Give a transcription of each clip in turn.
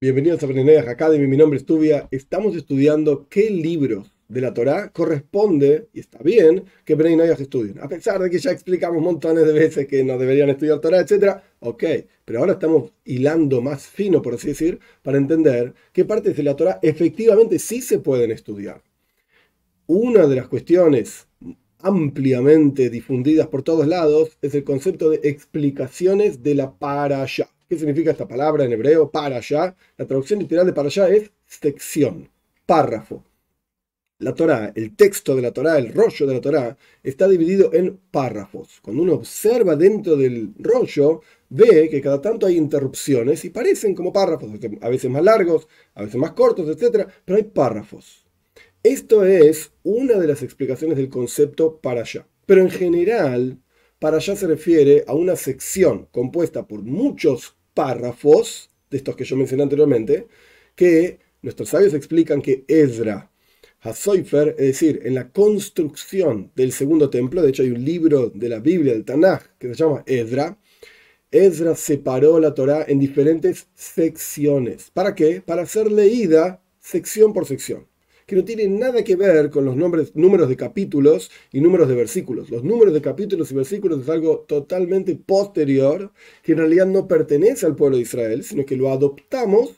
Bienvenidos a Brenay Academy, mi nombre es Tubia. Estamos estudiando qué libros de la Torá corresponde, y está bien, que Brenay estudien. A pesar de que ya explicamos montones de veces que no deberían estudiar Torá, etc. Ok, pero ahora estamos hilando más fino, por así decir, para entender qué partes de la Torá efectivamente sí se pueden estudiar. Una de las cuestiones ampliamente difundidas por todos lados es el concepto de explicaciones de la parasha. ¿Qué significa esta palabra en hebreo? Para allá. La traducción literal de para allá es sección, párrafo. La Torá, el texto de la Torá, el rollo de la Torá, está dividido en párrafos. Cuando uno observa dentro del rollo, ve que cada tanto hay interrupciones y parecen como párrafos, a veces más largos, a veces más cortos, etc. Pero hay párrafos. Esto es una de las explicaciones del concepto para allá. Pero en general, para allá se refiere a una sección compuesta por muchos párrafos, de estos que yo mencioné anteriormente, que nuestros sabios explican que Ezra, Hasoifer, es decir, en la construcción del segundo templo, de hecho hay un libro de la Biblia, del Tanaj, que se llama Ezra, Ezra separó la Torá en diferentes secciones. ¿Para qué? Para ser leída sección por sección que no tiene nada que ver con los números de capítulos y números de versículos. Los números de capítulos y versículos es algo totalmente posterior, que en realidad no pertenece al pueblo de Israel, sino que lo adoptamos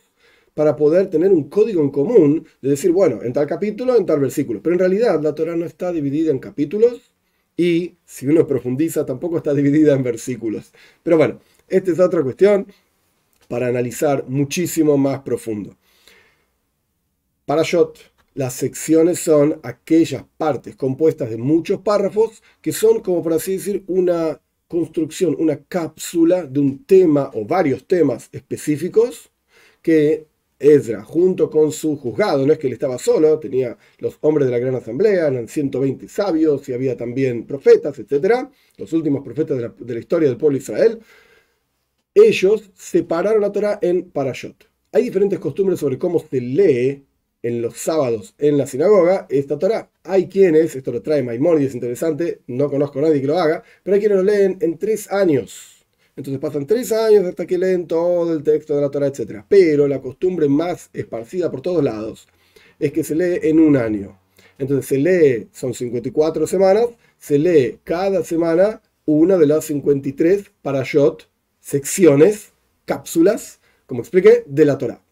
para poder tener un código en común de decir, bueno, en tal capítulo, en tal versículo. Pero en realidad la Torah no está dividida en capítulos y, si uno profundiza, tampoco está dividida en versículos. Pero bueno, esta es otra cuestión para analizar muchísimo más profundo. Parashot las secciones son aquellas partes compuestas de muchos párrafos que son, como por así decir, una construcción, una cápsula de un tema o varios temas específicos que Ezra, junto con su juzgado, no es que él estaba solo, tenía los hombres de la gran asamblea, eran 120 sabios y había también profetas, etc., los últimos profetas de la, de la historia del pueblo de Israel, ellos separaron la Torah en parashot. Hay diferentes costumbres sobre cómo se lee en los sábados en la sinagoga esta Torah. Hay quienes, esto lo trae Maimonides, es interesante, no conozco a nadie que lo haga, pero hay quienes lo leen en tres años. Entonces pasan tres años hasta que leen todo el texto de la Torah, etc. Pero la costumbre más esparcida por todos lados es que se lee en un año. Entonces se lee, son 54 semanas, se lee cada semana una de las 53 parashot, secciones, cápsulas, como expliqué, de la Torah.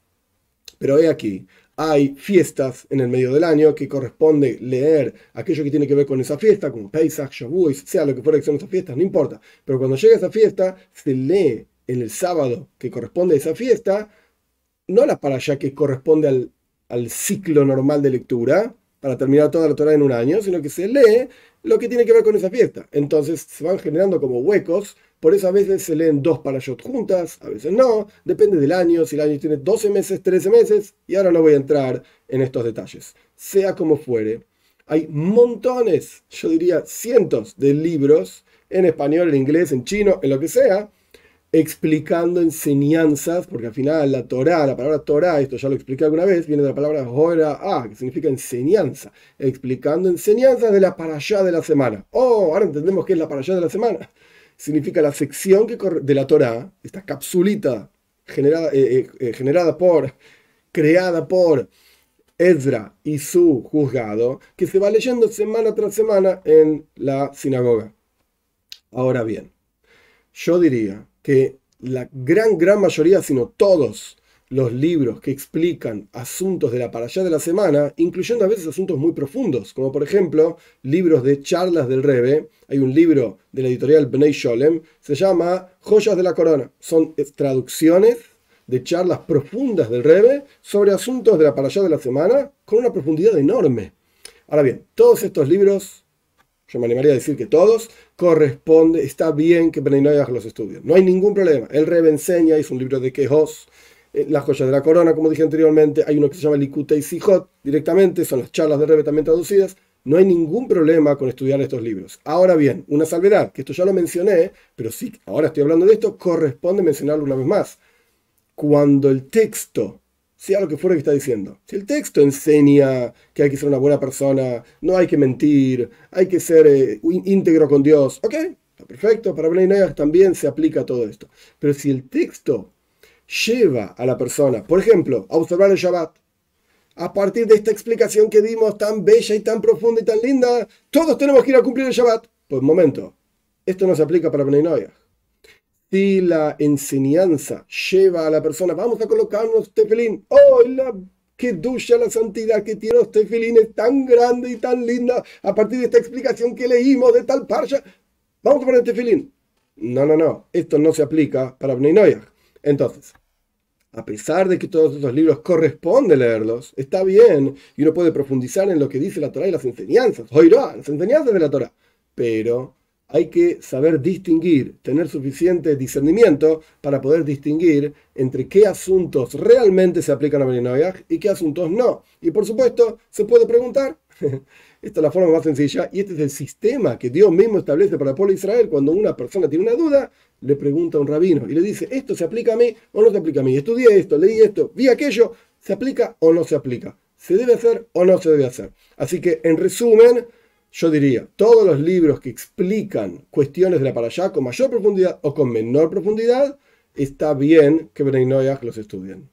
Pero he aquí, hay fiestas en el medio del año que corresponde leer aquello que tiene que ver con esa fiesta, como Pesach, Shavuot, sea lo que fuera que son esas fiestas, no importa. Pero cuando llega esa fiesta, se lee en el sábado que corresponde a esa fiesta, no la para allá que corresponde al, al ciclo normal de lectura, para terminar toda la Torah en un año, sino que se lee lo que tiene que ver con esa fiesta. Entonces se van generando como huecos por eso a veces se leen dos parashot juntas, a veces no, depende del año, si el año tiene 12 meses, 13 meses, y ahora no voy a entrar en estos detalles. Sea como fuere, hay montones, yo diría cientos de libros en español, en inglés, en chino, en lo que sea, explicando enseñanzas, porque al final la Torah, la palabra Torah, esto ya lo expliqué alguna vez, viene de la palabra Hora A, que significa enseñanza, explicando enseñanzas de la parashá de la semana. Oh, ahora entendemos qué es la parashá de la semana significa la sección que de la Torah, esta capsulita generada, eh, eh, eh, generada por, creada por Ezra y su juzgado, que se va leyendo semana tras semana en la sinagoga. Ahora bien, yo diría que la gran, gran mayoría, sino todos los libros que explican asuntos de la allá de la semana, incluyendo a veces asuntos muy profundos, como por ejemplo libros de charlas del Rebe. Hay un libro de la editorial Bnei Sholem, se llama Joyas de la Corona. Son traducciones de charlas profundas del Rebe sobre asuntos de la allá de la semana con una profundidad enorme. Ahora bien, todos estos libros, yo me animaría a decir que todos, corresponde, está bien que Bnei los estudie. No hay ningún problema. El Rebe enseña, es un libro de quejos eh, las joyas de la corona, como dije anteriormente, hay uno que se llama Likutei Sijot directamente, son las charlas de Rebe también traducidas. No hay ningún problema con estudiar estos libros. Ahora bien, una salvedad, que esto ya lo mencioné, pero sí, ahora estoy hablando de esto, corresponde mencionarlo una vez más. Cuando el texto, sea lo que fuera que está diciendo, si el texto enseña que hay que ser una buena persona, no hay que mentir, hay que ser eh, íntegro con Dios, ok, perfecto, para Bnei también se aplica todo esto. Pero si el texto lleva a la persona, por ejemplo, a observar el Shabbat. A partir de esta explicación que dimos tan bella y tan profunda y tan linda, todos tenemos que ir a cumplir el Shabbat. Pues momento, esto no se aplica para Bnei Si la enseñanza lleva a la persona, vamos a colocarnos tefilín, ¡oh, la que ducha la santidad que tiene los tefilín es tan grande y tan linda! A partir de esta explicación que leímos de tal parsha, vamos a poner tefilín. No, no, no, esto no se aplica para Bnei Entonces, a pesar de que todos esos libros corresponde leerlos, está bien y uno puede profundizar en lo que dice la Torah y las enseñanzas, oirá, las enseñanzas de la Torah, pero hay que saber distinguir, tener suficiente discernimiento para poder distinguir entre qué asuntos realmente se aplican a Beninoyah y qué asuntos no. Y por supuesto, se puede preguntar. Esta es la forma más sencilla y este es el sistema que Dios mismo establece para el pueblo de Israel. Cuando una persona tiene una duda, le pregunta a un rabino y le dice, ¿esto se aplica a mí o no se aplica a mí? Estudié esto, leí esto, vi aquello, ¿se aplica o no se aplica? ¿Se debe hacer o no se debe hacer? Así que, en resumen, yo diría, todos los libros que explican cuestiones de la allá con mayor profundidad o con menor profundidad, está bien que Bnei los estudien.